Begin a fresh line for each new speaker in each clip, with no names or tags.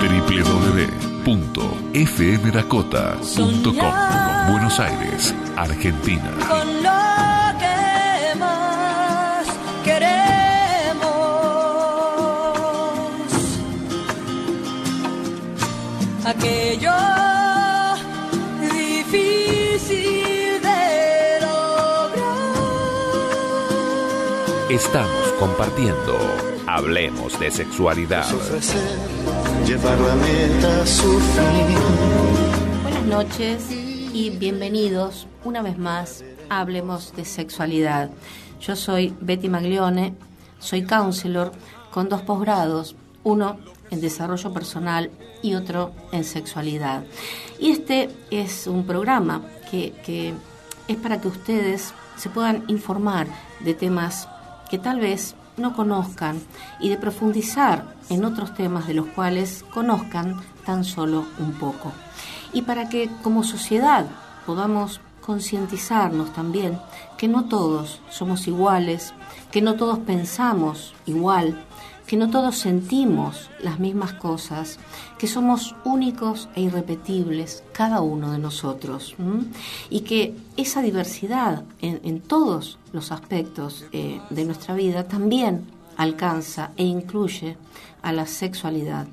www.fmdakota.com Buenos Aires, Argentina.
Con lo que más queremos. Aquello difícil lograr.
Estamos compartiendo. Hablemos de sexualidad.
ofrecer, llevar la meta a su fin.
Buenas noches y bienvenidos una vez más a Hablemos de Sexualidad. Yo soy Betty Maglione, soy counselor con dos posgrados, uno en desarrollo personal y otro en sexualidad. Y este es un programa que, que es para que ustedes se puedan informar de temas que tal vez no conozcan y de profundizar en otros temas de los cuales conozcan tan solo un poco. Y para que como sociedad podamos concientizarnos también que no todos somos iguales, que no todos pensamos igual, que no todos sentimos las mismas cosas, que somos únicos e irrepetibles, cada uno de nosotros, y que esa diversidad en, en todos los aspectos eh, de nuestra vida también alcanza e incluye a la sexualidad.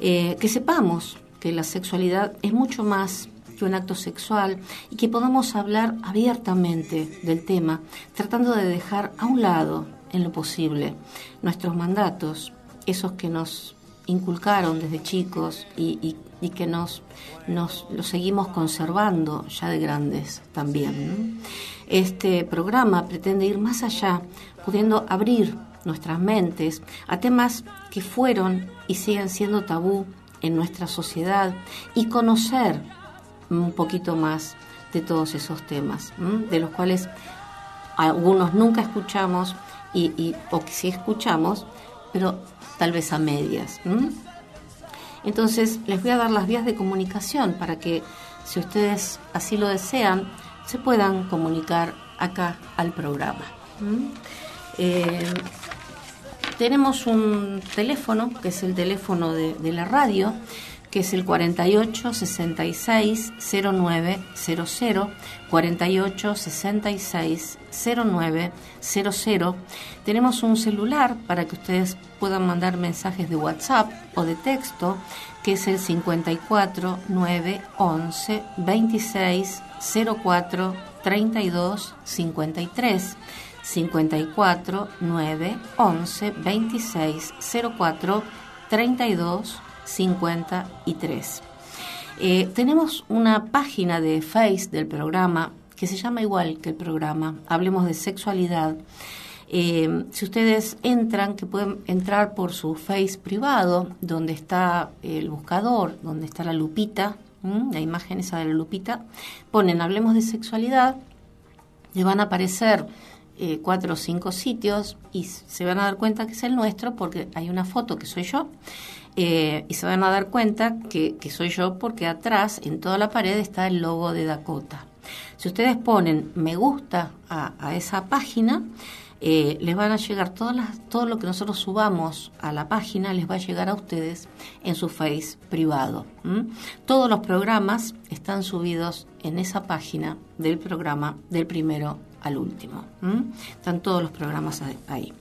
Eh, que sepamos que la sexualidad es mucho más que un acto sexual y que podamos hablar abiertamente del tema, tratando de dejar a un lado, en lo posible, nuestros mandatos, esos que nos inculcaron desde chicos y, que nos, nos los seguimos conservando ya de grandes también. Este programa pretende ir más allá, pudiendo abrir nuestras mentes a temas que fueron y siguen siendo tabú en nuestra sociedad y conocer un poquito más de todos esos temas, de los cuales algunos nunca escuchamos y, y- o que sí escuchamos, pero tal vez a medias. Entonces les voy a dar las vías de comunicación para que si ustedes así lo desean, se puedan comunicar acá al programa. Eh, tenemos un teléfono, que es el teléfono de la radio, que es el 48 66 0900, 48 66 0900. Tenemos un celular para que ustedes puedan mandar mensajes de WhatsApp o de texto, que es el 54 911 26 04 32 53. 54 9 11 26 04 32 53. Eh, tenemos una página de Face del programa que se llama igual que el programa, Hablemos de Sexualidad. Eh, si ustedes entran, que pueden entrar por su Face privado, donde está el buscador, donde está la lupita, la imagen esa de la lupita, ponen Hablemos de Sexualidad, le van a aparecer eh, cuatro o cinco sitios y se van a dar cuenta que es el nuestro porque hay una foto que soy yo eh, y se van a dar cuenta que, soy yo porque atrás en toda la pared está el logo de Dakota. Si ustedes ponen me gusta a, esa página, eh, les van a llegar todas las, todo lo que nosotros subamos a la página, les va a llegar a ustedes en su Face privado. Todos los programas están subidos en esa página del programa del primero al último. Están todos los programas ahí.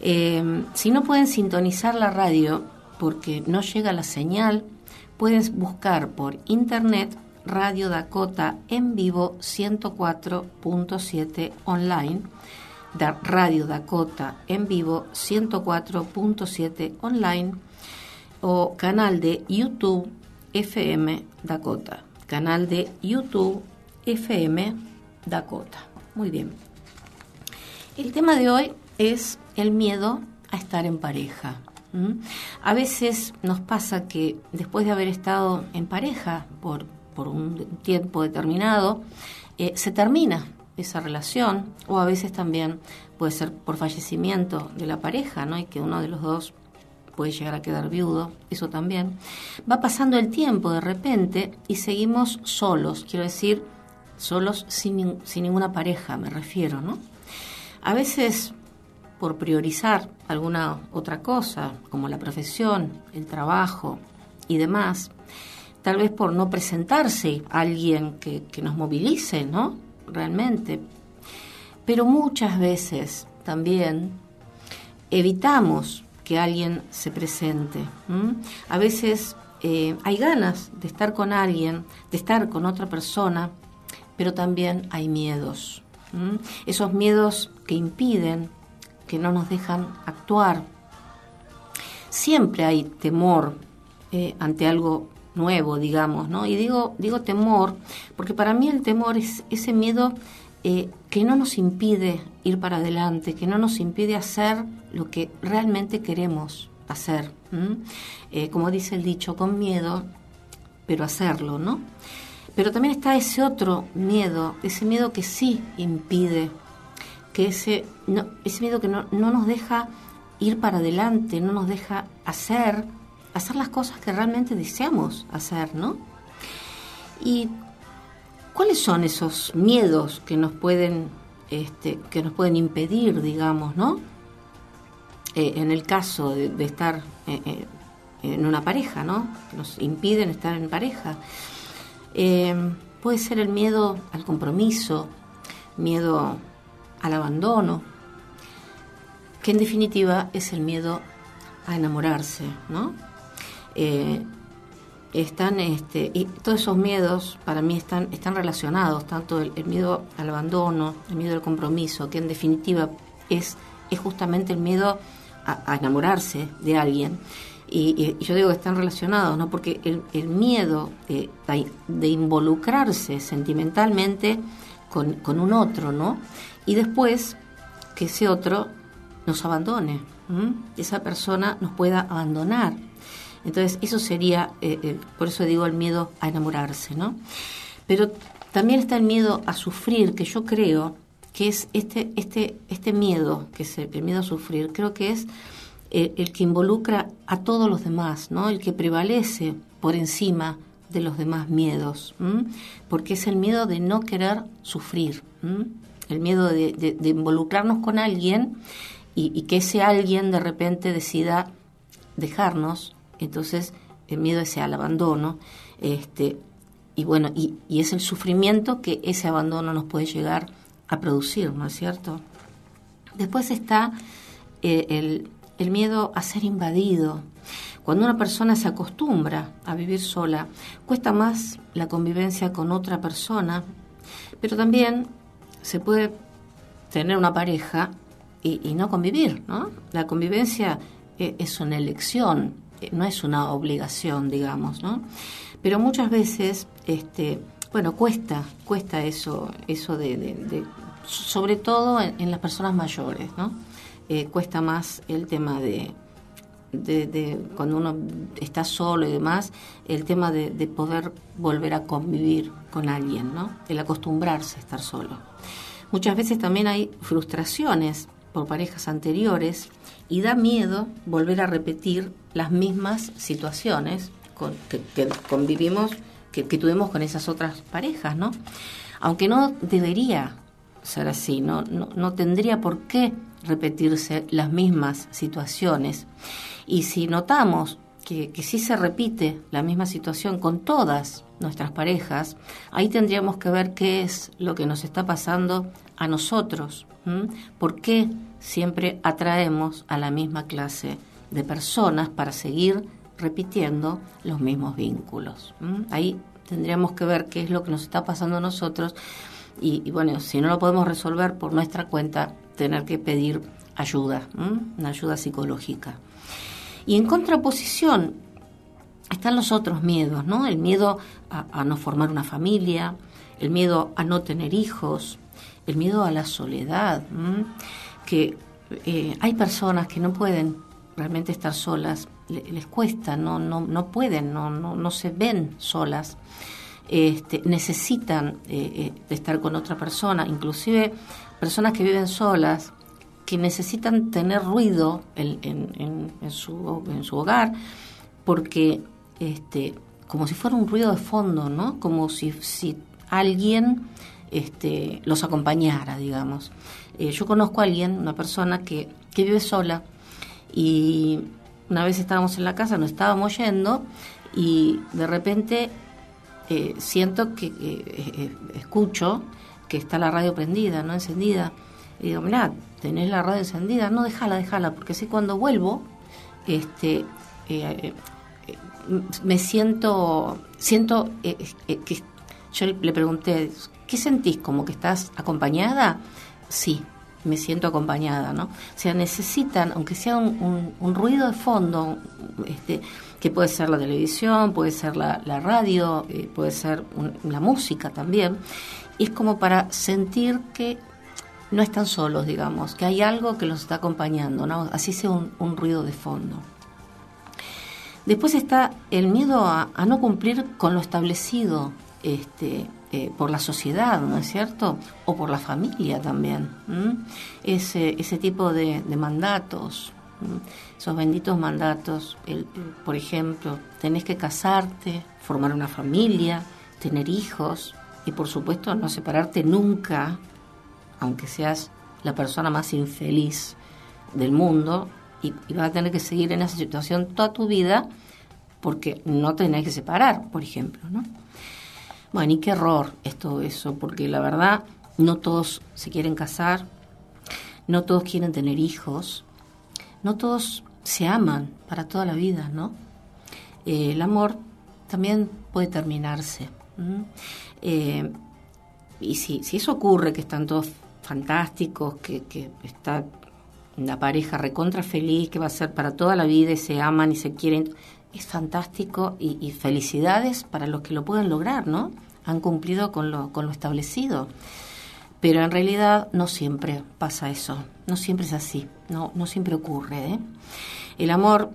Eh, si no pueden sintonizar la radio porque no llega la señal, puedes buscar por internet Radio Dakota en vivo 104.7 online, Radio Dakota en vivo 104.7 online o canal de YouTube FM Dakota, canal de YouTube FM Dakota. Muy bien. El tema de hoy es el miedo a estar en pareja. ¿M? A veces nos pasa que después de haber estado en pareja por, por un tiempo determinado, eh, se termina esa relación o a veces también puede ser por fallecimiento de la pareja, ¿no? Y que uno de los dos puede llegar a quedar viudo, eso también. Va pasando el tiempo de repente y seguimos solos, quiero decir, solos sin, sin ninguna pareja, me refiero, ¿no? A veces por priorizar alguna otra cosa, como la profesión, el trabajo y demás, tal vez por no presentarse alguien que, nos movilice, ¿no? Realmente. Pero muchas veces también evitamos que alguien se presente. A veces eh, hay ganas de estar con alguien, de estar con otra persona, pero también hay miedos. Esos miedos que impiden, que no nos dejan actuar. Siempre hay temor eh, ante algo nuevo, digamos, ¿no? Y digo, digo temor, porque para mí el temor es ese miedo eh, que no nos impide ir para adelante, que no nos impide hacer lo que realmente queremos hacer. Eh, como dice el dicho, con miedo, pero hacerlo, ¿no? Pero también está ese otro miedo, ese miedo que sí impide, que ese, ese miedo que no, no nos deja ir para adelante, no nos deja hacer, hacer las cosas que realmente deseamos hacer, ¿no? Y ¿cuáles son esos miedos que nos pueden, este, que nos pueden impedir, digamos, ¿no? Eh, en el caso de, estar eh, eh, en una pareja, ¿no? Nos impiden estar en pareja. Puede ser el miedo al compromiso, miedo al abandono, que en definitiva es el miedo a enamorarse, ¿no? Eh, están, este, y todos esos miedos para mí están, están relacionados, tanto el, miedo al abandono, el miedo al compromiso, que en definitiva es, es justamente el miedo a, enamorarse de alguien. Y, yo digo que están relacionados, ¿no? Porque el, miedo de, de involucrarse sentimentalmente con, con un otro, ¿no? Y después que ese otro nos abandone, ¿m? esa persona nos pueda abandonar. Entonces, eso sería, eh, eh, por eso digo, el miedo a enamorarse, ¿no? Pero también está el miedo a sufrir, que yo creo que es este, este, este miedo, que es el, miedo a sufrir, creo que es eh, el que involucra a todos los demás, ¿no? El que prevalece por encima de los demás miedos, porque es el miedo de no querer sufrir, el miedo de, involucrarnos con alguien y, que ese alguien de repente decida dejarnos, entonces el miedo ese al abandono, este, y bueno, y es el sufrimiento que ese abandono nos puede llegar a producir, ¿no es cierto? Después está eh, el, el miedo a ser invadido. Cuando una persona se acostumbra a vivir sola, cuesta más la convivencia con otra persona, pero también se puede tener una pareja y, no convivir, ¿no? La convivencia eh, es una elección, eh, no es una obligación, digamos, ¿no? Pero muchas veces, este, bueno, cuesta, cuesta eso, eso de, sobre todo en, en las personas mayores, ¿no? Eh, cuesta más el tema de, de, cuando uno está solo y demás, el tema de, de poder volver a convivir con alguien, ¿no? El acostumbrarse a estar solo. Muchas veces también hay frustraciones por parejas anteriores y da miedo volver a repetir las mismas situaciones que, convivimos, que, tuvimos con esas otras parejas, ¿no? Aunque no debería ser así, no tendría por qué repetirse las mismas situaciones. Y si notamos que, que sí se repite la misma situación con todas nuestras parejas, ahí tendríamos que ver qué es lo que nos está pasando a nosotros, ¿m? por qué siempre atraemos a la misma clase de personas para seguir repitiendo los mismos vínculos. Ahí tendríamos que ver qué es lo que nos está pasando a nosotros y, bueno, si no lo podemos resolver por nuestra cuenta, tener que pedir ayuda, una ayuda psicológica. Y en contraposición están los otros miedos, ¿no? El miedo a, no formar una familia, el miedo a no tener hijos, el miedo a la soledad, que eh, hay personas que no pueden realmente estar solas le- les cuesta, no, no, no pueden, no, no, no se ven solas. Este, necesitan eh, eh, de estar con otra persona, inclusive personas que viven solas, que necesitan tener ruido en, su, en su hogar, porque este, como si fuera un ruido de fondo, ¿no? Como si, si alguien este, los acompañara, digamos. Eh, yo conozco a alguien, una persona que, que vive sola, y una vez estábamos en la casa, nos estábamos yendo, y de repente eh, siento que eh, eh, escucho que está la radio prendida, no encendida. Y digo, mirá, tenés la radio encendida, no, déjala, déjala, porque si cuando vuelvo, este, eh, eh, me siento, siento eh, que yo le pregunté, ¿qué sentís? ¿Como que estás acompañada? Sí, me siento acompañada, ¿no? O sea, necesitan, aunque sea un, ruido de fondo, este, que puede ser la televisión, puede ser la, radio, puede ser la música también, es como para sentir que no están solos, digamos, que hay algo que los está acompañando, ¿no? Así sea un, un ruido de fondo. Después está el miedo a, no cumplir con lo establecido este, eh, por la sociedad, ¿no es cierto? O por la familia también. Ese, ese tipo de, mandatos, ¿m? esos benditos mandatos. Por ejemplo, tenés que casarte, formar una familia, tener hijos y por supuesto no separarte nunca, aunque seas la persona más infeliz del mundo y, vas a tener que seguir en esa situación toda tu vida porque no tenés que separar, por ejemplo, ¿no? Bueno, y qué error es todo eso, porque la verdad no todos se quieren casar, no todos quieren tener hijos, no todos se aman para toda la vida, ¿no? Eh, el amor también puede terminarse. Eh, y si eso ocurre, que están todos fantásticos, que, que está una pareja recontra feliz, que va a ser para toda la vida y se aman y se quieren, es fantástico y, felicidades para los que lo pueden lograr, ¿no? Han cumplido con lo, con lo establecido. Pero en realidad no siempre pasa eso, no siempre es así, no, no siempre ocurre. ¿eh? El amor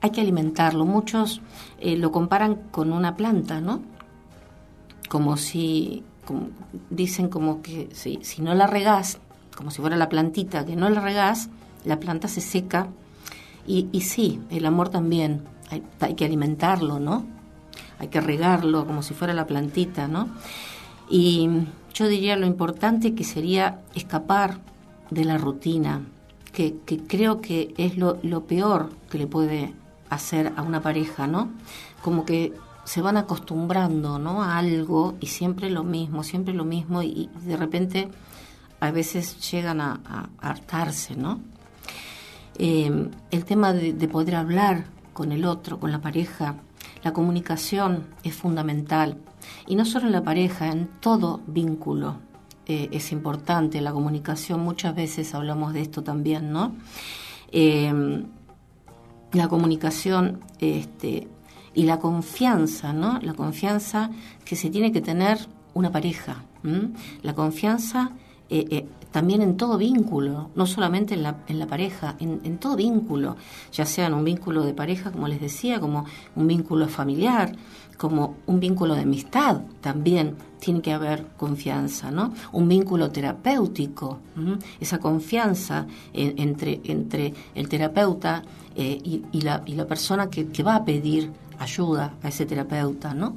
hay que alimentarlo. Muchos eh, lo comparan con una planta, ¿no? Como si, como- dicen como que si, si no la regás, como si fuera la plantita, que no la regás, la planta se seca. Y, y sí, el amor también, hay, hay que alimentarlo, ¿no? Hay que regarlo como si fuera la plantita, ¿no? Y yo diría lo importante que sería escapar de la rutina, que, que creo que es lo, lo peor que le puede hacer a una pareja, ¿no? Como que se van acostumbrando, ¿no? A algo y siempre lo mismo, siempre lo mismo y, de repente a veces llegan a, hartarse, ¿no? Eh, el tema de, de poder hablar con el otro, con la pareja, la comunicación es fundamental. Y no solo en la pareja, en todo vínculo eh, es importante la comunicación. Muchas veces hablamos de esto también, ¿no? Eh, la comunicación este, y la confianza, ¿no? La confianza que se tiene que tener una pareja. La confianza eh, eh, también en todo vínculo, no solamente en la, en la pareja, en, todo vínculo, ya sea en un vínculo de pareja, como les decía, como un vínculo familiar, como un vínculo de amistad, también tiene que haber confianza, ¿no? Un vínculo terapéutico, esa confianza en- entre, entre el terapeuta eh, y, y la, y la persona que, que va a pedir ayuda a ese terapeuta, ¿no?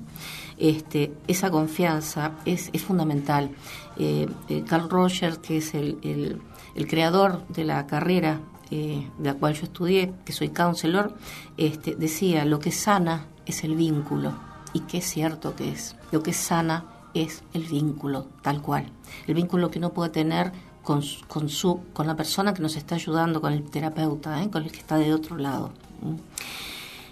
Este, esa confianza es, es fundamental. Eh, eh, Carl Rogers, que es el, el- creador de la carrera eh, de la cual yo estudié, que soy counselor, este, decía, lo que sana es el vínculo. Y es cierto que es. Lo que sana es el vínculo, tal cual. El vínculo que uno puede tener con, su- con, la persona que nos está ayudando, con el terapeuta, ¿eh? con el que está de otro lado.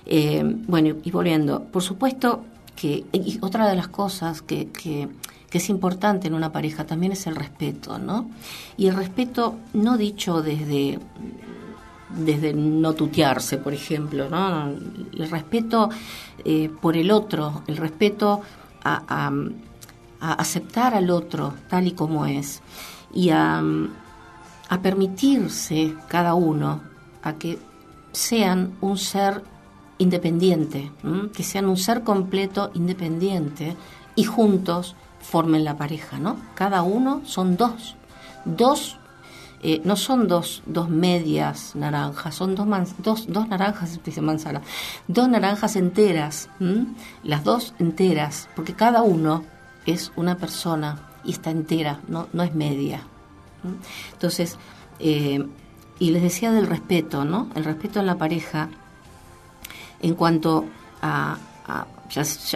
Eh, bueno, y volviendo, por supuesto que y otra de las cosas que, es importante en una pareja también es el respeto, ¿no? Y el respeto no dicho desde desde no tutearse, por ejemplo, ¿no? El respeto eh, por el otro, el respeto a aceptar al otro tal y como es y a, a permitirse cada uno a que sean un ser independiente, que sean un ser completo independiente y juntos formen la pareja, ¿no? Cada uno son dos, dos, eh, no son dos, dos medias naranjas, son dos, man- dos, dos naranjas, dice manzana, dos naranjas enteras, las dos enteras, porque cada uno es una persona y está entera, no, no es media. Entonces, eh, y les decía del respeto, ¿no? El respeto en la pareja en cuanto a,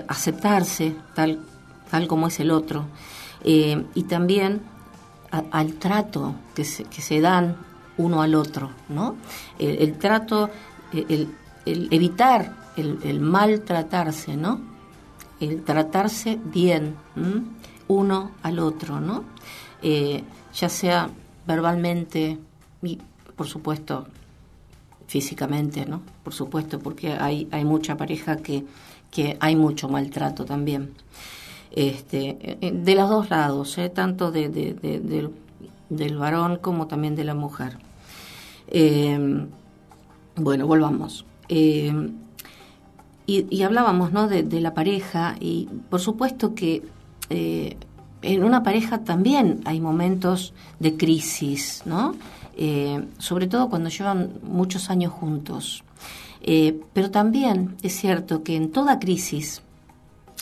aceptarse tal, tal como es el otro eh, y también al trato que se, que se dan uno al otro, ¿no? El, trato, eh, el, evitar el, el maltratarse, ¿no? El tratarse bien uno al otro, ¿no? Eh, ya sea verbalmente y, por supuesto, físicamente, ¿no? Por supuesto, porque hay, hay mucha pareja que, que hay mucho maltrato también. Este, eh, de los dos lados, ¿eh? tanto de, de- de- del, del varón como también de la mujer. Eh, bueno, volvamos. Eh, y, y hablábamos ¿no? de, de la pareja y por supuesto que eh, en una pareja también hay momentos de crisis, ¿no? Eh, sobre todo cuando llevan muchos años juntos. Eh, pero también es cierto que en toda crisis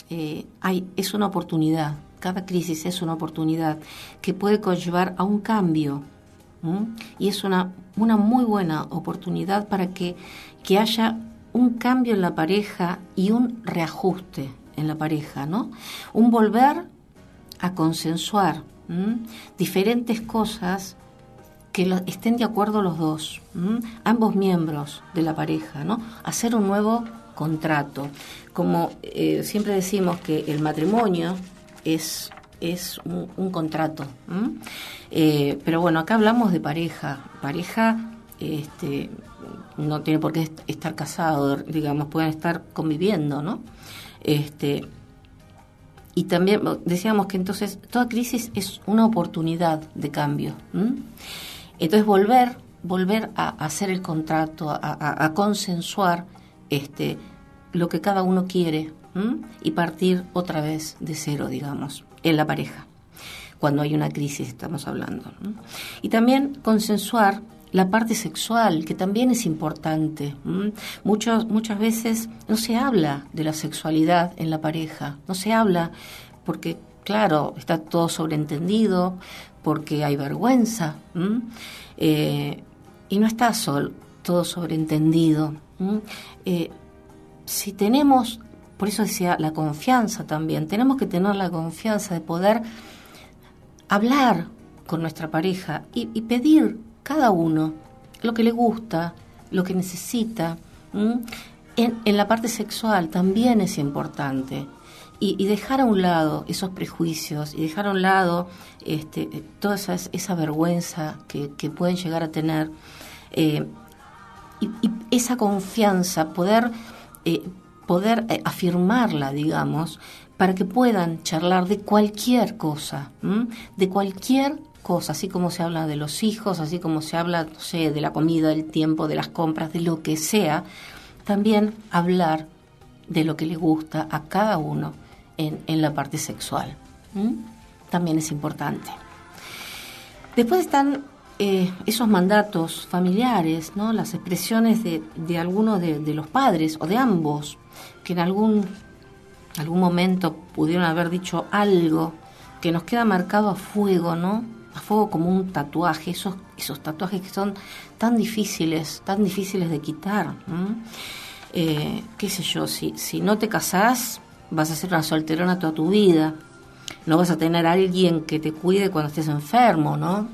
eh, hay, es una oportunidad, cada crisis es una oportunidad que puede conllevar a un cambio. Y es una, una muy buena oportunidad para que, que haya un cambio en la pareja y un reajuste en la pareja, ¿no? Un volver a consensuar diferentes cosas que lo- estén de acuerdo los dos, ambos miembros de la pareja, ¿no? Hacer un nuevo contrato. Como eh, siempre decimos que el matrimonio es, es un, contrato. Eh, pero bueno, acá hablamos de pareja. Pareja este, no tiene por qué est- estar casado, digamos, pueden estar conviviendo, ¿no? Este, y también decíamos que entonces toda crisis es una oportunidad de cambio. Entonces volver, volver a, hacer el contrato, a, consensuar este, lo que cada uno quiere y partir otra vez de cero, digamos, en la pareja, cuando hay una crisis estamos hablando. ¿m? Y también consensuar la parte sexual, que también es importante. Muchos, muchas veces no se habla de la sexualidad en la pareja, no se habla porque, claro, está todo sobreentendido, porque hay vergüenza. Eh, y no está sol, todo sobreentendido. Eh, si tenemos, por eso decía la confianza también, tenemos que tener la confianza de poder hablar con nuestra pareja y, y pedir cada uno lo que le gusta, lo que necesita. En, en la parte sexual también es importante. Y, dejar a un lado esos prejuicios y dejar a un lado este, toda esa, esa vergüenza que, pueden llegar a tener. eh, y, esa confianza, poder, eh, poder eh, afirmarla, digamos, para que puedan charlar de cualquier cosa, de cualquier cosa, así como se habla de los hijos, así como se habla, no sé, de la comida, del tiempo, de las compras, de lo que sea, también hablar de lo que le gusta a cada uno en, la parte sexual. También es importante. Después están eh, esos mandatos familiares, ¿no? las expresiones de, de alguno de, los padres o de ambos, que en algún, algún momento pudieron haber dicho algo que nos queda marcado a fuego, ¿no? A fuego como un tatuaje, esos, esos tatuajes que son tan difíciles, tan difíciles de quitar. Eh, qué sé yo, si, si no te casás, vas a ser una solterona toda tu vida. No vas a tener a alguien que te cuide cuando estés enfermo, ¿no?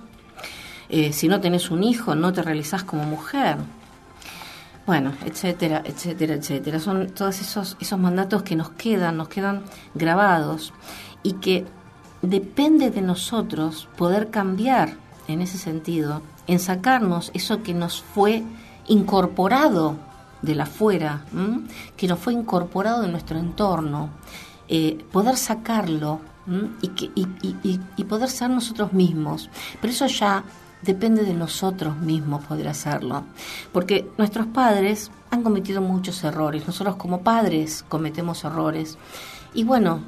Eh, si no tenés un hijo, no te realizás como mujer. Bueno, etcétera, etcétera, etcétera. Son todos esos, esos mandatos que nos quedan, nos quedan grabados y que depende de nosotros poder cambiar en ese sentido, en sacarnos eso que nos fue incorporado de la afuera, ¿m? que nos fue incorporado en nuestro entorno, eh, poder sacarlo y, que, y poder ser nosotros mismos. Pero eso ya depende de nosotros mismos poder hacerlo. Porque nuestros padres han cometido muchos errores, nosotros como padres cometemos errores. Y bueno,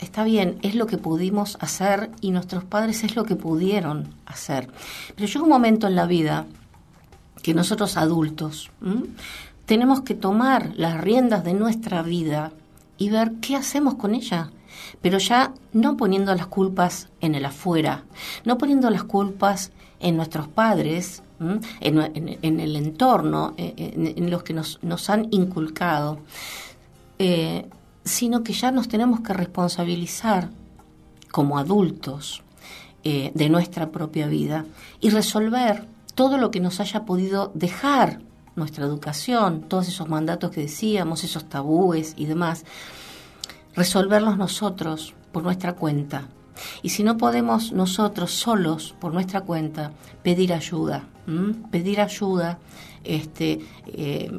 está bien, es lo que pudimos hacer y nuestros padres es lo que pudieron hacer. Pero llega un momento en la vida que nosotros adultos tenemos que tomar las riendas de nuestra vida y ver qué hacemos con ella. Pero ya no poniendo las culpas en el afuera, no poniendo las culpas en nuestros padres, en, el entorno, eh, en, los que nos, han inculcado, eh, sino que ya nos tenemos que responsabilizar como adultos eh, de nuestra propia vida y resolver todo lo que nos haya podido dejar nuestra educación, todos esos mandatos que decíamos, esos tabúes y demás, resolverlos nosotros por nuestra cuenta. Y si no podemos nosotros solos por nuestra cuenta, pedir ayuda, pedir ayuda, este, eh,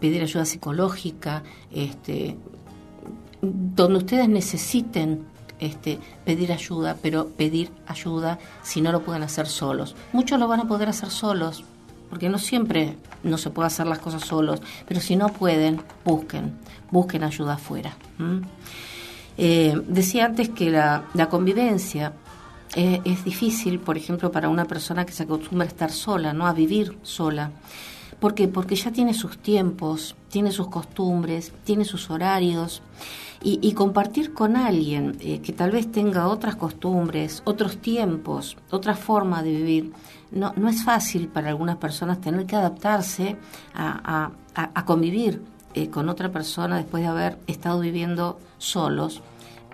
pedir ayuda psicológica, este, donde ustedes necesiten este, pedir ayuda, pero pedir ayuda si no lo pueden hacer solos. Muchos lo van a poder hacer solos, porque no siempre no se puede hacer las cosas solos, pero si no pueden, busquen, busquen ayuda afuera. Eh, decía antes que la, convivencia es, difícil, por ejemplo, para una persona que se acostumbra a estar sola, ¿no? a vivir sola. ¿Por qué? Porque ya tiene sus tiempos, tiene sus costumbres, tiene sus horarios. Y, compartir con alguien eh, que tal vez tenga otras costumbres, otros tiempos, otra forma de vivir, no, no es fácil para algunas personas tener que adaptarse a, convivir eh, con otra persona después de haber estado viviendo solos.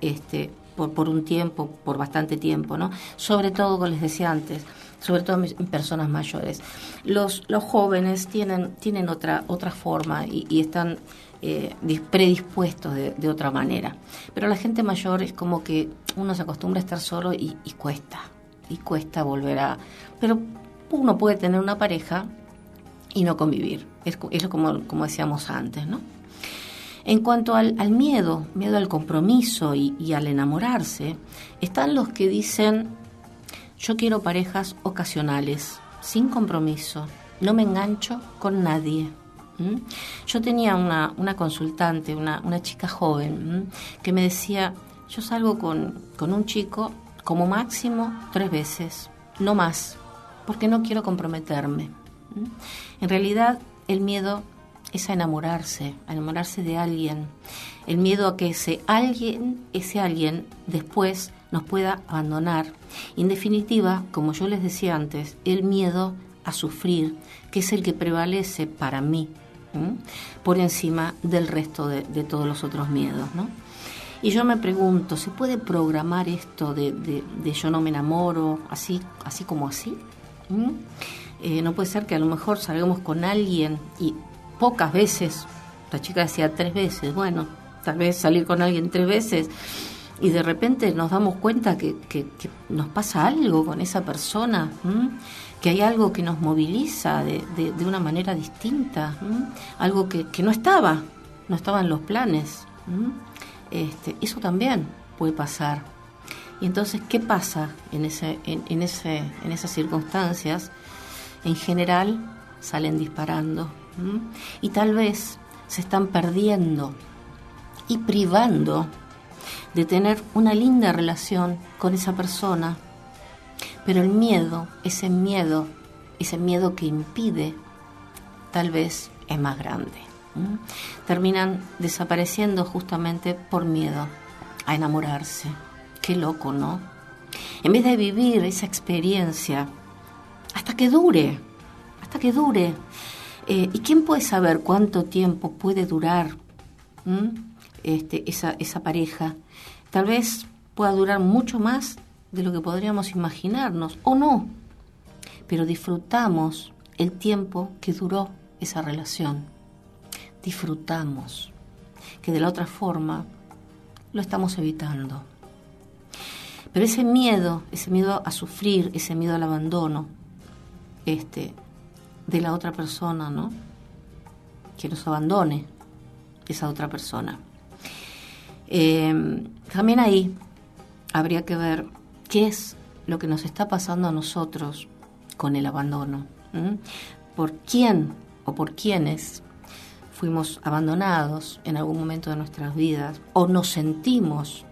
Este, por, por un tiempo, por bastante tiempo, ¿no? Sobre todo, como les decía antes, sobre todo personas mayores. Los, los jóvenes tienen, tienen otra, otra forma y, están eh, predispuestos de, otra manera. Pero la gente mayor es como que uno se acostumbra a estar solo y, cuesta, y cuesta volver a... Pero uno puede tener una pareja y no convivir. Es, es como, como decíamos antes, ¿no? En cuanto al, miedo, miedo al compromiso y, al enamorarse, están los que dicen, yo quiero parejas ocasionales, sin compromiso, no me engancho con nadie. Yo tenía una, consultante, una, chica joven, que me decía, yo salgo con, con un chico como máximo tres veces, no más, porque no quiero comprometerme. En realidad, el miedo es a enamorarse, a enamorarse de alguien. El miedo a que ese alguien, ese alguien después nos pueda abandonar. En definitiva, como yo les decía antes, el miedo a sufrir, que es el que prevalece para mí, por encima del resto de, todos los otros miedos. ¿no? Y yo me pregunto, ¿se puede programar esto de, de, yo no me enamoro así, así como así? Eh, no puede ser que a lo mejor salgamos con alguien y pocas veces, la chica decía tres veces, bueno, tal vez salir con alguien tres veces y de repente nos damos cuenta que, nos pasa algo con esa persona, que hay algo que nos moviliza de, una manera distinta, algo que, no estaba, no estaba en los planes. Este, eso también puede pasar. Y entonces, ¿qué pasa en, ese, en, ese, en esas circunstancias? En general salen disparando y tal vez se están perdiendo y privando de tener una linda relación con esa persona. Pero el miedo, ese miedo, ese miedo que impide, tal vez es más grande. Terminan desapareciendo justamente por miedo a enamorarse. Qué loco, ¿no? En vez de vivir esa experiencia hasta que dure, hasta que dure, eh, ¿Y quién puede saber cuánto tiempo puede durar este, esa, esa pareja? Tal vez pueda durar mucho más de lo que podríamos imaginarnos, o no, pero disfrutamos el tiempo que duró esa relación. Disfrutamos, que de la otra forma lo estamos evitando. Pero ese miedo, ese miedo a sufrir, ese miedo al abandono, este, de la otra persona, ¿no? Que nos abandone esa otra persona. Eh, también ahí habría que ver qué es lo que nos está pasando a nosotros con el abandono. ¿Por quién o por quiénes fuimos abandonados en algún momento de nuestras vidas o nos sentimos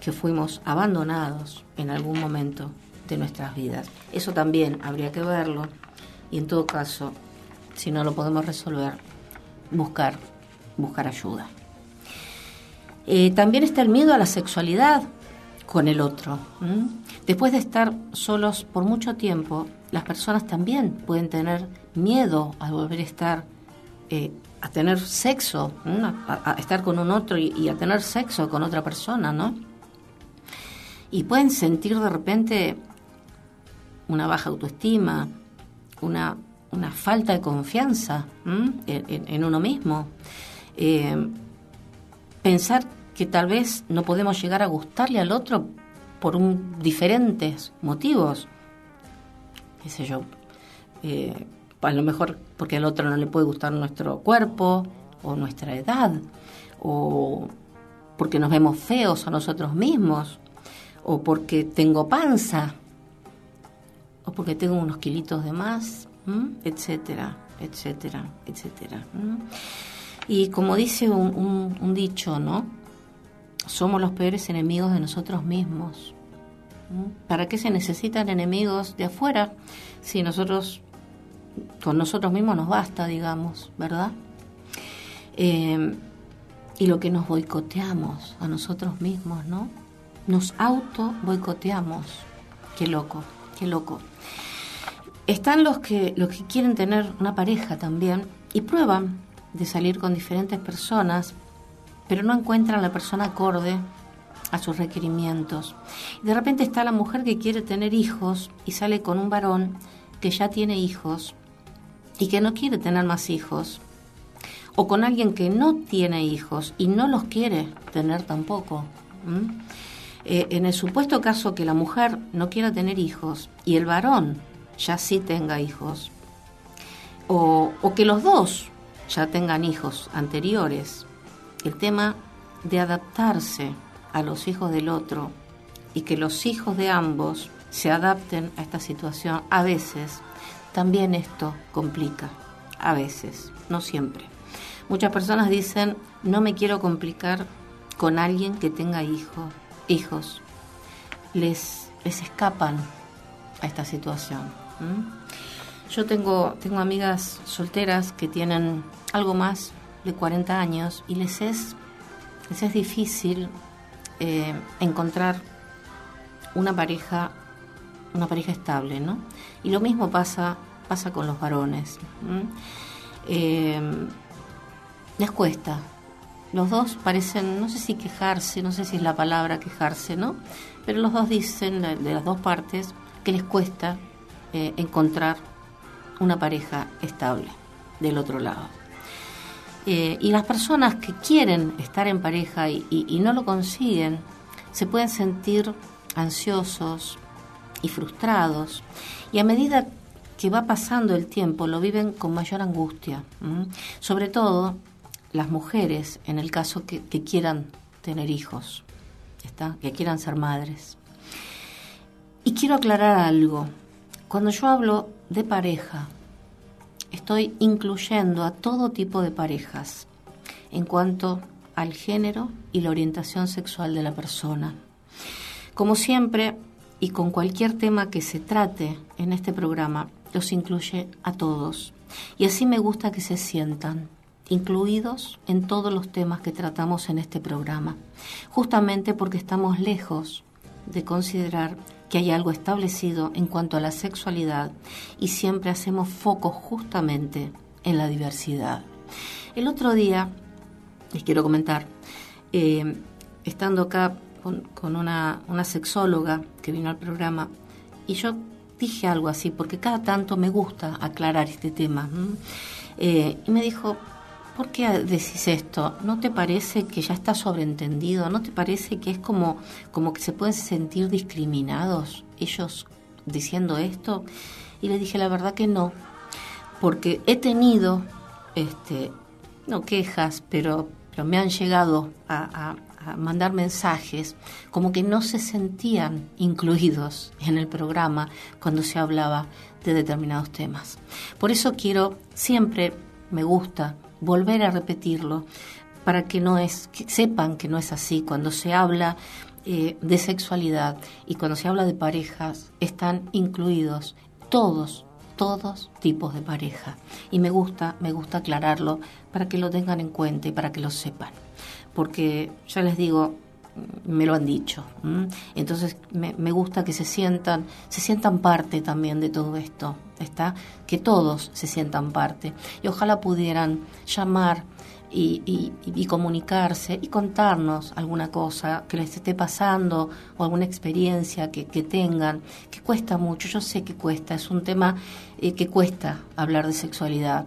que fuimos abandonados en algún momento de nuestras vidas? Eso también habría que verlo y en todo caso, si no lo podemos resolver, buscar, buscar ayuda. Eh, también está el miedo a la sexualidad con el otro. Después de estar solos por mucho tiempo, las personas también pueden tener miedo a volver a estar, eh, a tener sexo, a, estar con un otro y a tener sexo con otra persona, ¿no? Y pueden sentir de repente una baja autoestima, una, una falta de confianza en uno mismo. Eh, pensar que tal vez no podemos llegar a gustarle al otro por un- diferentes motivos. Qué sé yo. eh, a lo mejor porque al otro no le puede gustar nuestro cuerpo o nuestra edad o porque nos vemos feos a nosotros mismos o porque tengo panza o porque tengo unos kilitos de más, ¿m? etcétera, etcétera, etcétera. Y como dice un, dicho, ¿no? Somos los peores enemigos de nosotros mismos. ¿Para qué se necesitan enemigos de afuera si nosotros, con nosotros mismos nos basta, digamos, ¿verdad? Eh, y lo que nos boicoteamos a nosotros mismos, ¿no? Nos auto boicoteamos. Qué loco, qué loco. Están los que, los que quieren tener una pareja también y prueban de salir con diferentes personas, pero no encuentran la persona acorde a sus requerimientos. De repente está la mujer que quiere tener hijos y sale con un varón que ya tiene hijos y que no quiere tener más hijos. O con alguien que no tiene hijos y no los quiere tener tampoco. Eh, en el supuesto caso que la mujer no quiera tener hijos y el varón ya sí tenga hijos, o, que los dos ya tengan hijos anteriores, el tema de adaptarse a los hijos del otro y que los hijos de ambos se adapten a esta situación, a veces también esto complica, a veces, no siempre. Muchas personas dicen, no me quiero complicar con alguien que tenga hijo, hijos. Les, les escapan a esta situación. Yo tengo, tengo amigas solteras que tienen algo más de 40 años y les es, les es difícil eh, encontrar una pareja una pareja estable, ¿no? Y lo mismo pasa pasa con los varones. Eh, les cuesta. Los dos parecen, no sé si quejarse, no sé si es la palabra quejarse, ¿no? Pero los dos dicen, de las dos partes, que les cuesta eh, encontrar una pareja estable del otro lado. Eh, y las personas que quieren estar en pareja y, no lo consiguen, se pueden sentir ansiosos y frustrados. Y a medida que va pasando el tiempo, lo viven con mayor angustia. Sobre todo las mujeres, en el caso que, quieran tener hijos, ¿está? que quieran ser madres. Y quiero aclarar algo. Cuando yo hablo de pareja, estoy incluyendo a todo tipo de parejas en cuanto al género y la orientación sexual de la persona. Como siempre, y con cualquier tema que se trate en este programa, los incluye a todos. Y así me gusta que se sientan incluidos en todos los temas que tratamos en este programa, justamente porque estamos lejos de considerar que hay algo establecido en cuanto a la sexualidad y siempre hacemos foco justamente en la diversidad. El otro día, les quiero comentar, eh, estando acá con, una, sexóloga que vino al programa, y yo dije algo así, porque cada tanto me gusta aclarar este tema. Eh, y me dijo, ¿por qué decís esto? ¿No te parece que ya está sobreentendido? ¿No te parece que es como, como que se pueden sentir discriminados ellos diciendo esto? Y le dije la verdad que no, porque he tenido, este, no quejas, pero, pero me han llegado a, mandar mensajes como que no se sentían incluidos en el programa cuando se hablaba de determinados temas. Por eso quiero, siempre me gusta volver a repetirlo, para que no es, que sepan que no es así. Cuando se habla eh, de sexualidad y cuando se habla de parejas, están incluidos todos, todos tipos de pareja. Y me gusta, me gusta aclararlo para que lo tengan en cuenta y para que lo sepan. Porque ya les digo, me lo han dicho. Entonces me, me, gusta que se sientan, se sientan parte también de todo esto, ¿está? Que todos se sientan parte. Y ojalá pudieran llamar y, comunicarse y contarnos alguna cosa que les esté pasando o alguna experiencia que, tengan, que cuesta mucho, yo sé que cuesta, es un tema eh, que cuesta hablar de sexualidad,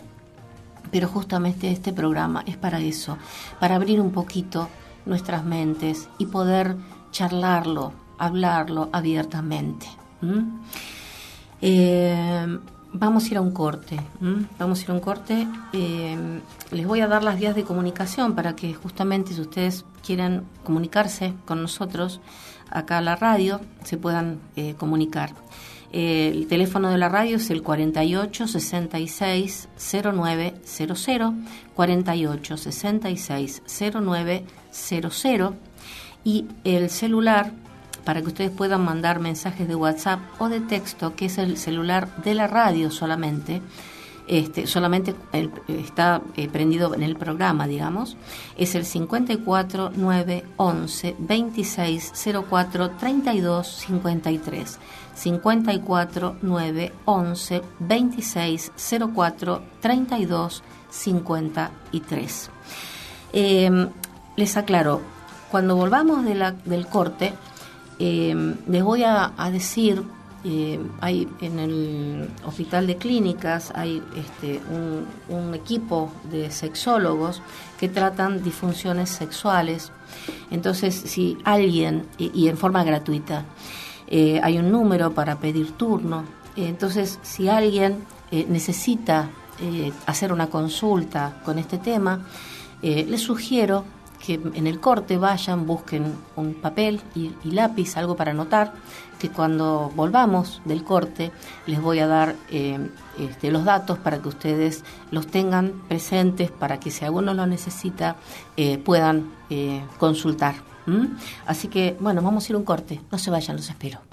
pero justamente este programa es para eso, para abrir un poquito nuestras mentes y poder charlarlo, hablarlo abiertamente. Vamos a ir a un corte. Vamos a ir a un corte. Eh, les voy a dar las vías de comunicación para que justamente si ustedes quieren comunicarse con nosotros acá a la radio, se puedan eh, comunicar. Eh, el teléfono de la radio es el 48 66 0900, 48 66 0900 y el celular para que ustedes puedan mandar mensajes de WhatsApp o de texto, que es el celular de la radio solamente. Este, solamente está eh, prendido en el programa, digamos, es el 54 9 11 26 04 32 53. 54 9 11 26 04 32 53. les aclaro, cuando volvamos de la, del corte, eh, les voy a, decir, eh, hay en el hospital de clínicas hay este, un, equipo de sexólogos que tratan disfunciones sexuales. Entonces, si alguien, y, en forma gratuita, eh, hay un número para pedir turno. entonces, si alguien necesita hacer una consulta con este tema, les sugiero que en el corte vayan, busquen un papel y, lápiz, algo para anotar, que cuando volvamos del corte les voy a dar eh, este, los datos para que ustedes los tengan presentes, para que si alguno lo necesita eh, puedan eh, consultar. Así que, bueno, vamos a ir a un corte, no se vayan, los espero.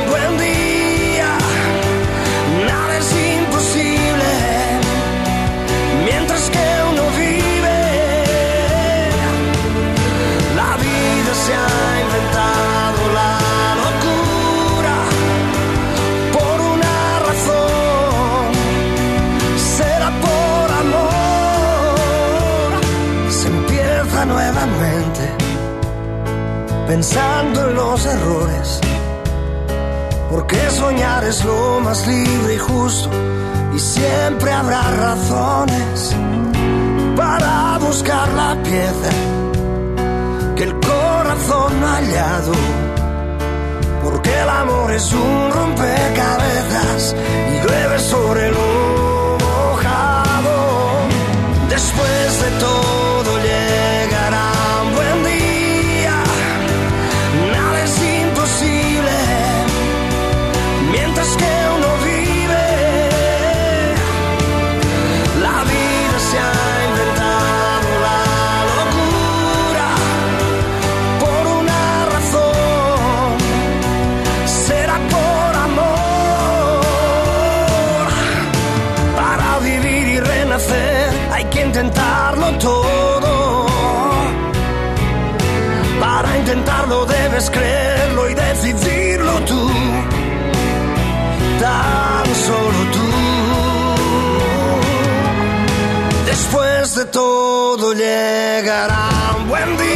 pensando en los errores. Porque soñar es lo más libre y justo y siempre habrá razones para buscar la pieza que el corazón ha hallado. Porque el amor es un rompecabezas y llueve sobre mojado. Debes creerlo y decidirlo tú. Tan solo tú. Después de todo llegará un buen día.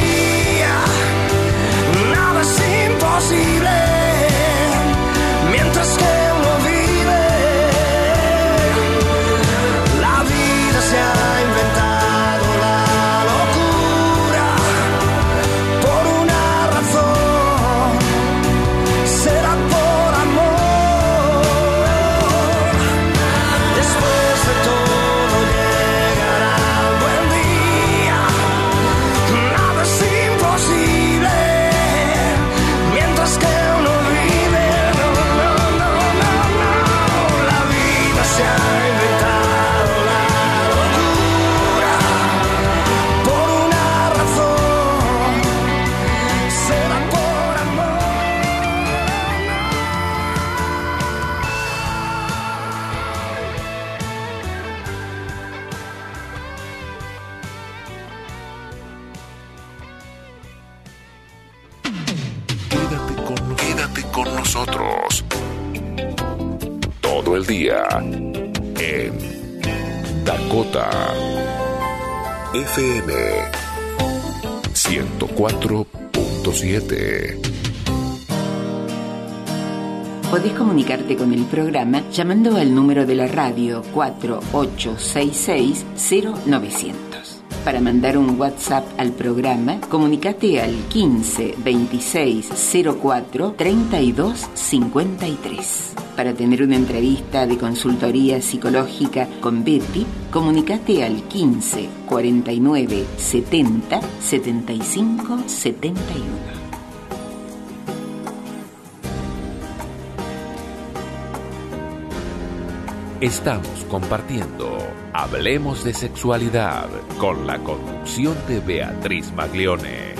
Con el
programa llamando al número de la radio 4866-0900. Para mandar un WhatsApp al programa, comunicate al 15 26 04 32 53. Para tener una entrevista de consultoría psicológica con Betty, comunicate al 15 49 70 75 71.
Estamos compartiendo Hablemos de Sexualidad con la conducción de Beatriz Maglione.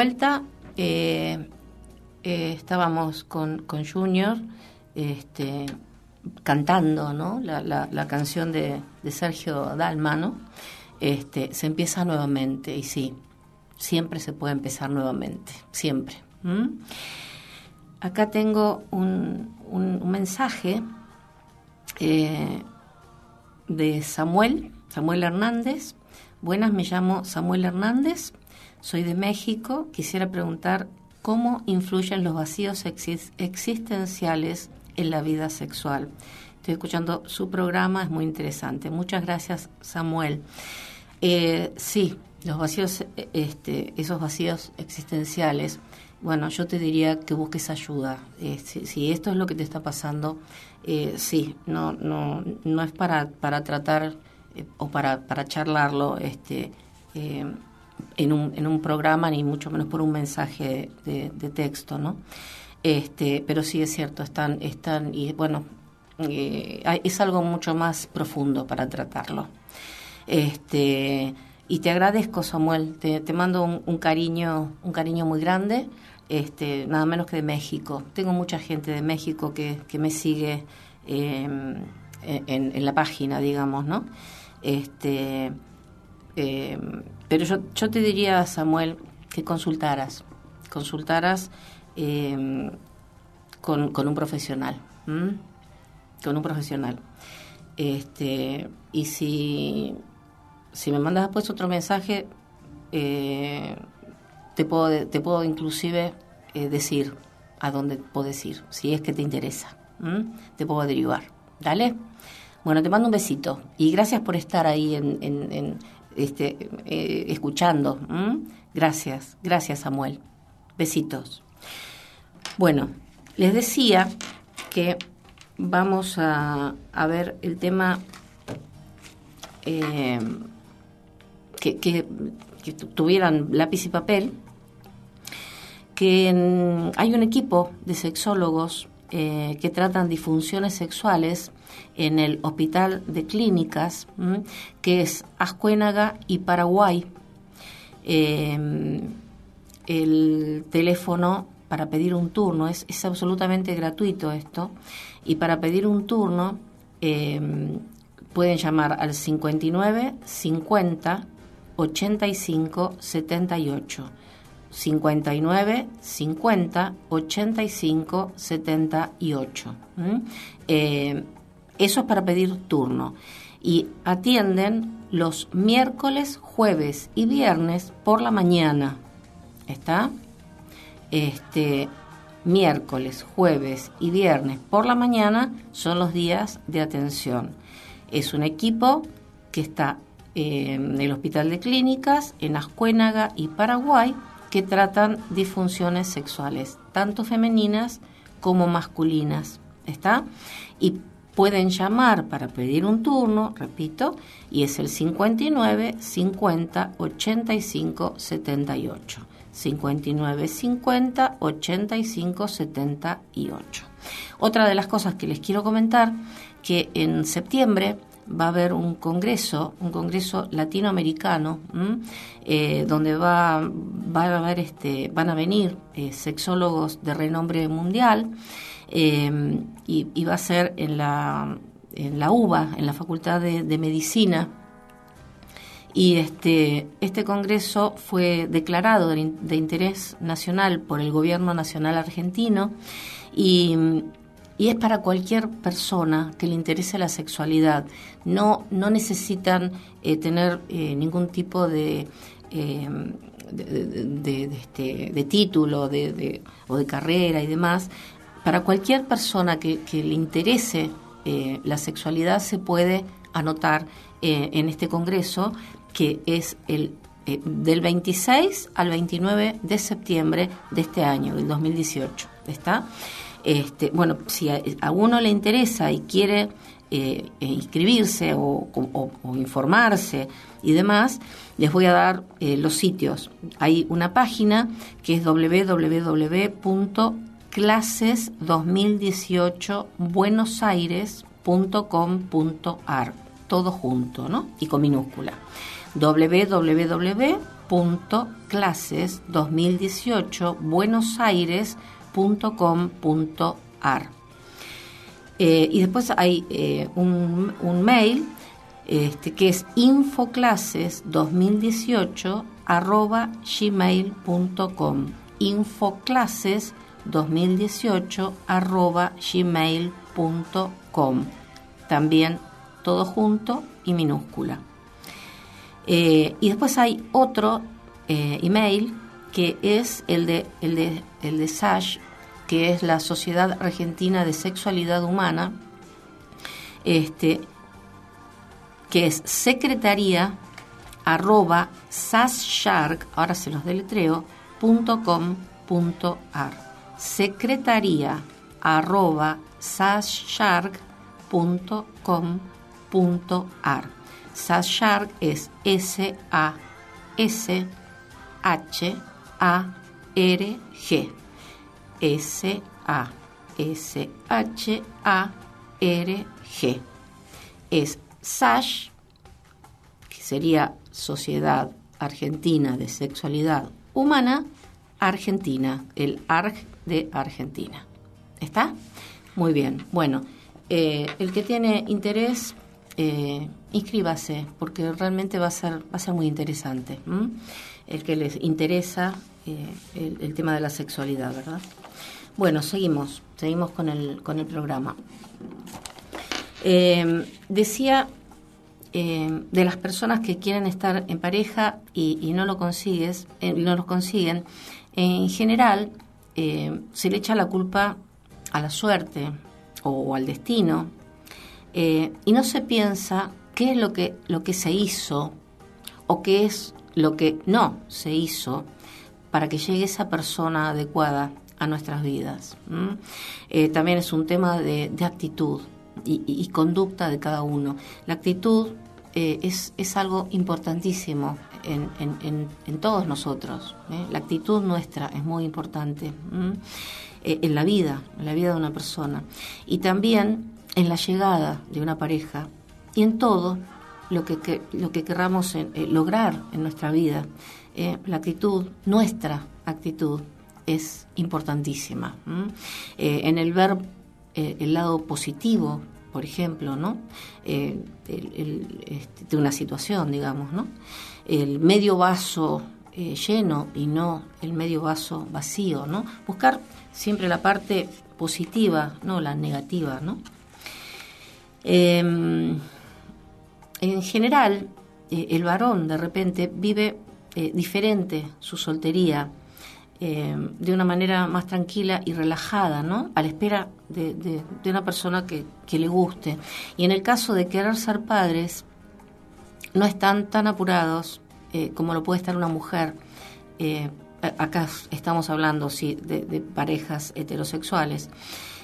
Vuelta. Eh, eh, estábamos con, con Junior este, cantando ¿no? la, canción de, de Sergio Dalma, ¿no? Este, se empieza nuevamente, y sí, siempre se puede empezar nuevamente, siempre. Acá tengo un, un- un mensaje eh, de Samuel, Samuel Hernández. Buenas, me llamo Samuel Hernández, soy de México. Quisiera preguntar cómo influyen los vacíos exis- existenciales en la vida sexual. Estoy escuchando su programa, es muy interesante. Muchas gracias, Samuel. Eh, sí, los vacíos, este, esos vacíos existenciales. Bueno, yo te diría que busques ayuda. Eh, si, esto es lo que te está pasando, eh, sí, no, no, no es para, para tratar eh, o para, para charlarlo este, en, un, en un programa, ni mucho menos por un mensaje de, texto, ¿no? Este, pero sí es cierto, están, están, y bueno, eh, es algo mucho más profundo para tratarlo. Este, y te agradezco, Samuel, te, te mando un, cariño, un cariño muy grande, este, nada menos que de México. Tengo mucha gente de México que, que me sigue eh, en, en la página, digamos, ¿no? Este, eh, pero yo, te diría, Samuel, que consultaras, consultaras eh, con, un profesional, con un profesional. Este, y si, si me mandas después otro mensaje, eh, te, puedo, te puedo inclusive decir a dónde puedes ir, si es que te interesa. Te puedo derivar. ¿Dale? Bueno, te mando un besito y gracias por estar ahí en- en, este, eh, escuchando. Gracias, gracias Samuel. Besitos. Bueno, les decía que vamos a, ver el tema eh, que, que- que tu- tuvieran lápiz y papel, que hay un equipo de sexólogos eh, que tratan disfunciones sexuales en el Hospital de Clínicas, ¿m? que es Ascuénaga y Paraguay. Eh, el teléfono para pedir un turno es, es absolutamente gratuito esto y para pedir un turno eh, pueden llamar al 59 50 85 78 59 50 85 78 ¿m? Eh, eso es para pedir turno y atienden los miércoles, jueves y viernes por la mañana. ¿Está? Este miércoles, jueves y viernes por la mañana son los días de atención. Es un equipo que está en el Hospital de Clínicas, en Ascuénaga y Paraguay, que tratan disfunciones sexuales, tanto femeninas como masculinas. ¿Está? Y pueden llamar para pedir un turno, repito, y es el 59 50 85 78. 59 50 85 78. Otra de las cosas que les quiero comentar que en septiembre va a haber un congreso, un congreso latinoamericano, eh, donde va, va a haber este, van a venir eh, sexólogos de renombre mundial eh, y, va a ser en la, en la UBA, en la Facultad de, Medicina. Y este, este congreso fue declarado de, in- de interés nacional por el gobierno nacional argentino y, es para cualquier persona que le interese la sexualidad. No, no necesitan eh, tener eh, ningún tipo de, eh, de, este, de título de- o de carrera y demás. Para cualquier persona que, le interese eh, la sexualidad se puede anotar eh, en este congreso que es el eh, del 26 al 29 de septiembre de este año, del 2018. ¿Está? Este, bueno, si a, a uno le interesa y quiere inscribirse o, informarse y demás, les voy a dar los sitios. Hay una página que es www.clases2018buenosaires.com.ar todo junto, ¿no? Y con minúscula. www.clases2018buenosaires.com.ar Eh, y después hay eh, un, un mail este, que es infoclases2018 arroba gmail.com infoclases2018 arroba gmail.com también todo junto y minúscula. Eh, y después hay otro eh, email que es el de, el de, el de SASH, que es la Sociedad Argentina de Sexualidad Humana, este, que es secretaría arroba ahora se los deletreo. Secretaría arroba sasshark punto com punto ar. Sashark es S-A-S-H-A-R-G. S-A-S-H-A-R-G. Es SASH, que sería Sociedad Argentina de Sexualidad Humana, Argentina, el ARG de Argentina. ¿Está? Muy bien. Bueno, eh, el que tiene interés eh, inscríbase, porque realmente va a ser, va a ser muy interesante. El que les interesa eh, el, tema de la sexualidad, ¿verdad? Bueno, seguimos, seguimos con el, con el programa. Decía de las personas que quieren estar en pareja y, no lo consigues, no lo consiguen, en general eh, se le echa la culpa a la suerte o, al destino eh, y no se piensa qué es lo que, lo que se hizo o qué es lo que no se hizo para que llegue esa persona adecuada a nuestras vidas. Eh, también es un tema de, actitud y, conducta de cada uno. La actitud es, es algo importantísimo en, todos nosotros. ¿eh? La actitud nuestra es muy importante. Eh, en la vida, en la vida de una persona. Y también en la llegada de una pareja y en todo lo que, que- lo que querramos eh, lograr en nuestra vida. La actitud, nuestra actitud, es importantísima. en el ver el lado positivo, por ejemplo, ¿no? Eh, este, de una situación, digamos, ¿no? El medio vaso eh, lleno y no el medio vaso vacío, ¿no? Buscar siempre la parte positiva, no la negativa, ¿no? Em, en general, eh, el varón de repente vive diferente su soltería, eh, de una manera más tranquila y relajada, ¿no? A la espera de, una persona que, le guste. Y en el caso de querer ser padres, no están tan apurados eh, como lo puede estar una mujer. Eh, acá estamos hablando, sí, de, parejas heterosexuales.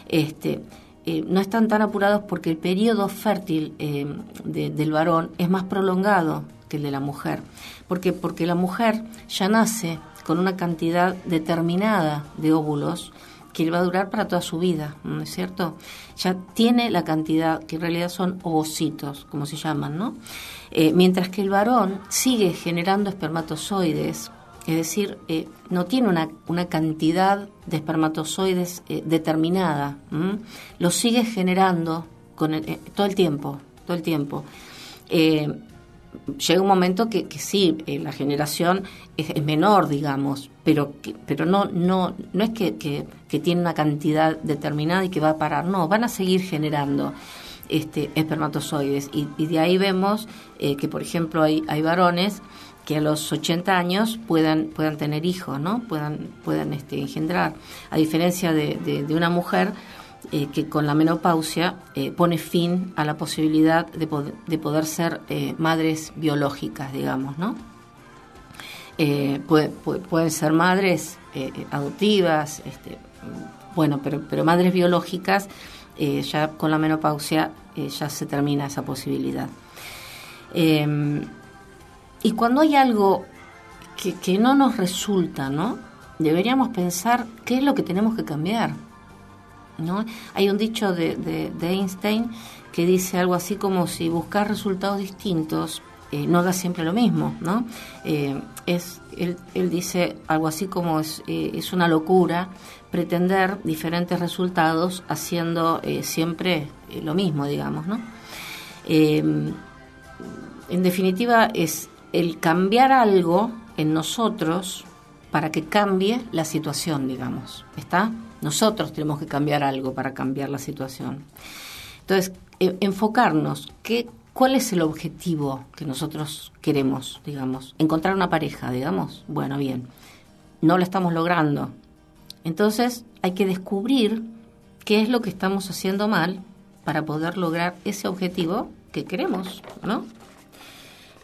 Este, eh, no están tan apurados porque el periodo fértil de- del varón es más prolongado que el de la mujer. ¿Por qué? Porque la mujer ya nace con una cantidad determinada de óvulos que va a durar para toda su vida, ¿no es cierto? Ya tiene la cantidad, que en realidad son ovocitos, como se llaman, ¿no? Eh, mientras que el varón sigue generando espermatozoides, es decir, eh, no tiene una, una cantidad de espermatozoides eh, determinada, lo sigue generando con el- todo el tiempo, todo el tiempo. Llega un momento que, que sí, eh, la generación es, menor, digamos, pero que- pero no no no es que, que, que tiene una cantidad determinada y que va a parar, no, van a seguir generando este espermatozoides y, de ahí vemos eh, que, por ejemplo, hay, hay varones que a los 80 años puedan puedan tener hijos, ¿no? Puedan puedan este, engendrar, a diferencia de- de una mujer eh, que con la menopausia eh, pone fin a la posibilidad de, de poder ser eh, madres biológicas, digamos, ¿no? Puede- puede- pueden ser madres adoptivas, este, bueno, pero, pero madres biológicas, ya con la menopausia ya se termina esa posibilidad. Eh, y cuando hay algo que, que no nos resulta, ¿no? Deberíamos pensar qué es lo que tenemos que cambiar. ¿No? Hay un dicho de, Einstein que dice algo así como si buscas resultados distintos, eh, no hagas siempre lo mismo, ¿no? Eh, es, él, él dice algo así como es, eh, es una locura pretender diferentes resultados haciendo siempre lo mismo, digamos, ¿no? Eh, en definitiva es el cambiar algo en nosotros para que cambie la situación, digamos. ¿Está? Nosotros tenemos que cambiar algo para cambiar la situación. Entonces, e- enfocarnos, ¿qué, ¿cuál es el objetivo que nosotros queremos, digamos? Encontrar una pareja, digamos. Bueno, bien, no lo estamos logrando. Entonces, hay que descubrir qué es lo que estamos haciendo mal para poder lograr ese objetivo que queremos, ¿no?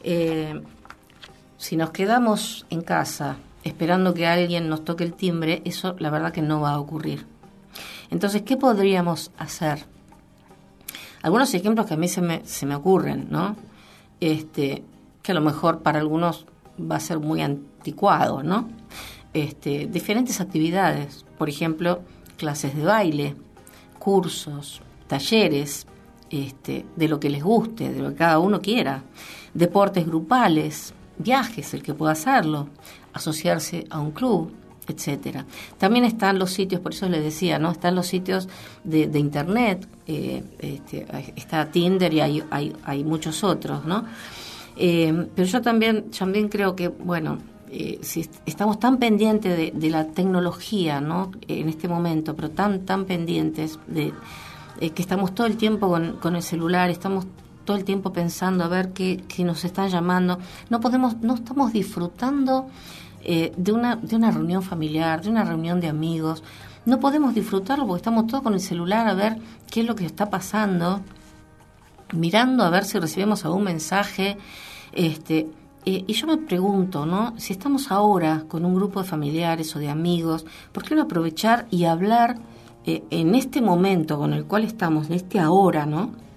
Eh, si nos quedamos en casa esperando que alguien nos toque el timbre, eso la verdad que no va a ocurrir. Entonces, ¿qué podríamos hacer? Algunos ejemplos que a mí se me, se me ocurren, ¿no? Este, que a lo mejor para algunos va a ser muy anticuado, ¿no? Este, diferentes actividades, por ejemplo, clases de baile, cursos, talleres, este, de lo que les guste, de lo que cada uno quiera, deportes grupales, viajes, el que pueda hacerlo, asociarse a un club, etcétera. También están los sitios, por eso les decía, ¿no? Están los sitios de, de internet, eh, este, está Tinder y hay, hay, muchos otros, ¿no? Eh, pero yo también, también creo que, bueno, eh, si est- estamos tan pendientes de, de la tecnología, ¿no? En este momento, pero tan, tan pendientes de eh, que estamos todo el tiempo con, con el celular, estamos todo el tiempo pensando a ver qué, nos están llamando, no podemos, no estamos disfrutando eh, de una, de una reunión familiar, de una reunión de amigos, no podemos disfrutarlo porque estamos todos con el celular a ver qué es lo que está pasando, mirando a ver si recibimos algún mensaje. Este, eh, y yo me pregunto, ¿no? Si estamos ahora con un grupo de familiares o de amigos, ¿por qué no aprovechar y hablar eh, en este momento con el cual estamos, en este ahora, ¿no?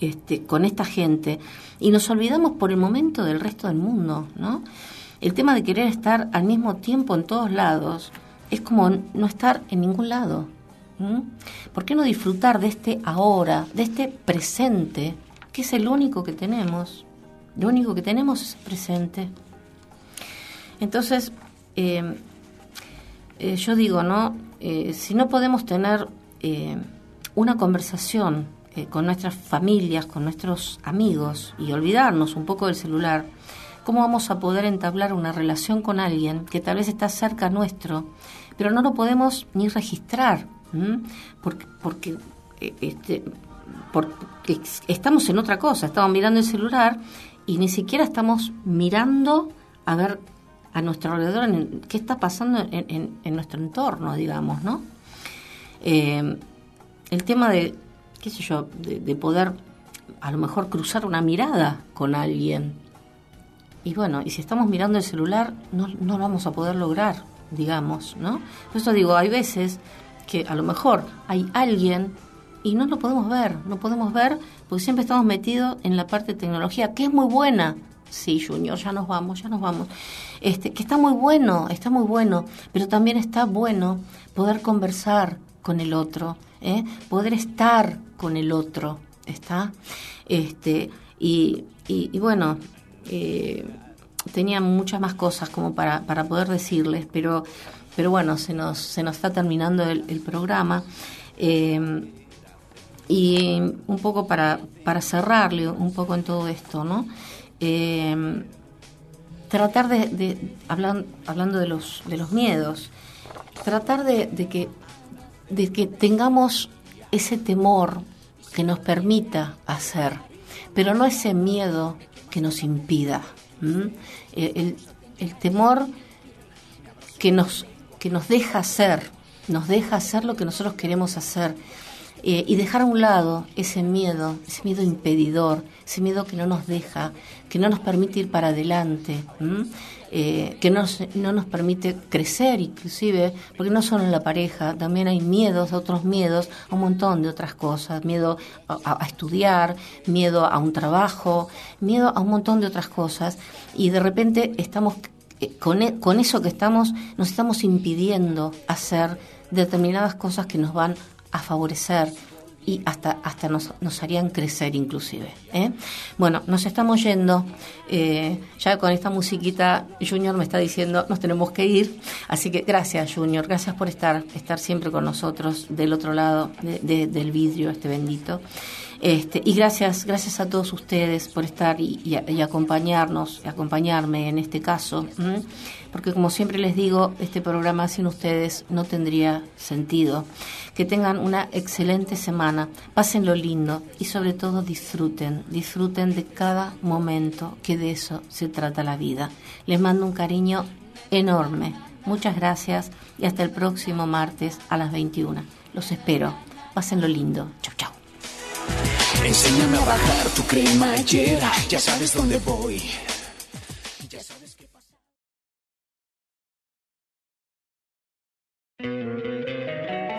Este, con esta gente y nos olvidamos por el momento del resto del mundo, ¿no? El tema de querer estar al mismo tiempo en todos lados es como no estar en ningún lado. ¿Por qué no disfrutar de este ahora, de este presente, que es el único que tenemos? Lo único que tenemos es el presente. Entonces, eh, eh, yo digo, ¿no? Eh, si no podemos tener una conversación eh, con nuestras familias, con nuestros amigos y olvidarnos un poco del celular, ¿cómo vamos a poder entablar una relación con alguien que tal vez está cerca nuestro, pero no lo podemos ni registrar? ¿m? Porque, porque eh, este, estamos en otra cosa, estamos mirando el celular y ni siquiera estamos mirando a ver a nuestro alrededor en qué está pasando en, en- en nuestro entorno, digamos, ¿no? Eh, el tema de, qué sé yo, de, de poder a lo mejor cruzar una mirada con alguien. Y bueno, y si estamos mirando el celular, no, no lo vamos a poder lograr, digamos, ¿no? Por eso digo, hay veces que a lo mejor hay alguien y no lo podemos ver, no podemos ver porque siempre estamos metidos en la parte de tecnología, que es muy buena. Sí, Junior, ya nos vamos, ya nos vamos. Este, que está muy bueno, está muy bueno, pero también está bueno poder conversar con el otro, ¿eh? poder estar con el otro, ¿está? Este, y, y, bueno, eh, tenía muchas más cosas como para, para poder decirles, pero, pero bueno, se nos, se nos está terminando el, programa. Eh, y un poco para, para cerrarle un poco en todo esto, ¿no? Eh, tratar de, de hablan- hablando de los, de los miedos, tratar de que, de que tengamos ese temor que nos permita hacer, pero no ese miedo que nos impida. El, el- temor que nos, que nos deja hacer, nos deja hacer lo que nosotros queremos hacer. eh, y dejar a un lado ese miedo, ese miedo impedidor, ese miedo que no nos deja, que no nos permite ir para adelante. Eh, que no no nos permite crecer inclusive, porque no solo en la pareja, también hay miedos, otros miedos, a un montón de otras cosas, miedo a, a estudiar, miedo a un trabajo, miedo a un montón de otras cosas, y de repente estamos eh, con, e- con eso que estamos, nos estamos impidiendo hacer determinadas cosas que nos van a favorecer y hasta, hasta nos, nos harían crecer inclusive. ¿eh? Bueno, nos estamos yendo. eh, ya con esta musiquita, Junior me está diciendo, nos tenemos que ir. Así que gracias, Junior. Gracias por estar, estar siempre con nosotros del otro lado de- de- del vidrio, este bendito. Este, y gracias, gracias a todos ustedes por estar y, y y acompañarnos, acompañarme en este caso, porque como siempre les digo, este programa sin ustedes no tendría sentido. Que tengan una excelente semana, pasen lo lindo y sobre todo disfruten, disfruten de cada momento, que de eso se trata la vida. Les mando un cariño enorme. Muchas gracias y hasta el próximo martes a las 21. Los espero. Pasen lo lindo. Chau, chau.
Enséñame a bajar tu cremallera, ya sabes dónde voy.